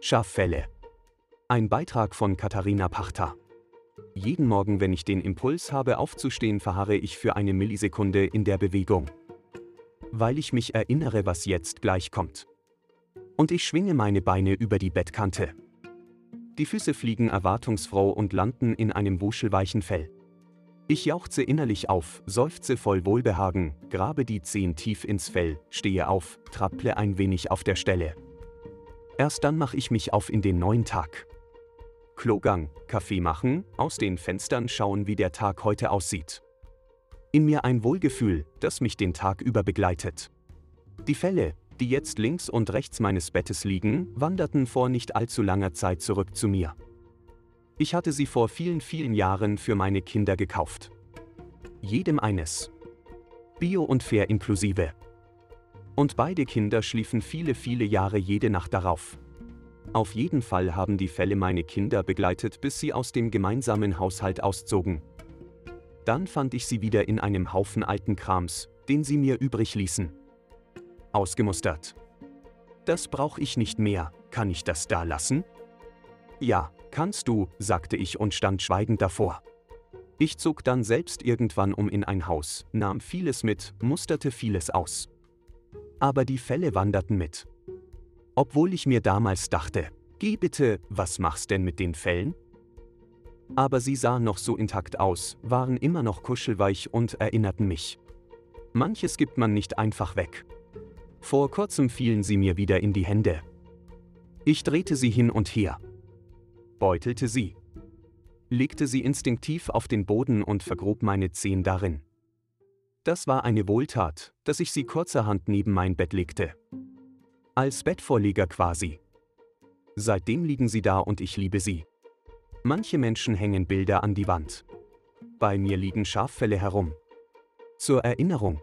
Schaffälle. Ein Beitrag von Katharina Pachter. Jeden Morgen, wenn ich den Impuls habe aufzustehen, verharre ich für eine Millisekunde in der Bewegung. Weil ich mich erinnere, was jetzt gleich kommt. Und ich schwinge meine Beine über die Bettkante. Die Füße fliegen erwartungsfroh und landen in einem wuschelweichen Fell. Ich jauchze innerlich auf, seufze voll Wohlbehagen, grabe die Zehen tief ins Fell, stehe auf, trapple ein wenig auf der Stelle. Erst dann mache ich mich auf in den neuen Tag. Klogang, Kaffee machen, aus den Fenstern schauen, wie der Tag heute aussieht. In mir ein Wohlgefühl, das mich den Tag über begleitet. Die Fälle, die jetzt links und rechts meines Bettes liegen, wanderten vor nicht allzu langer Zeit zurück zu mir. Ich hatte sie vor vielen, vielen Jahren für meine Kinder gekauft. Jedem eines. Bio und fair inklusive. Und beide Kinder schliefen viele, viele Jahre jede Nacht darauf. Auf jeden Fall haben die Fälle meine Kinder begleitet, bis sie aus dem gemeinsamen Haushalt auszogen. Dann fand ich sie wieder in einem Haufen alten Krams, den sie mir übrig ließen. Ausgemustert. Das brauche ich nicht mehr, kann ich das da lassen? Ja, kannst du, sagte ich und stand schweigend davor. Ich zog dann selbst irgendwann um in ein Haus, nahm vieles mit, musterte vieles aus aber die Fälle wanderten mit. Obwohl ich mir damals dachte, geh bitte, was machst denn mit den Fällen? Aber sie sahen noch so intakt aus, waren immer noch kuschelweich und erinnerten mich. Manches gibt man nicht einfach weg. Vor kurzem fielen sie mir wieder in die Hände. Ich drehte sie hin und her, beutelte sie, legte sie instinktiv auf den Boden und vergrub meine Zehen darin. Das war eine Wohltat, dass ich sie kurzerhand neben mein Bett legte. Als Bettvorleger quasi. Seitdem liegen sie da und ich liebe sie. Manche Menschen hängen Bilder an die Wand. Bei mir liegen Schaffälle herum. Zur Erinnerung.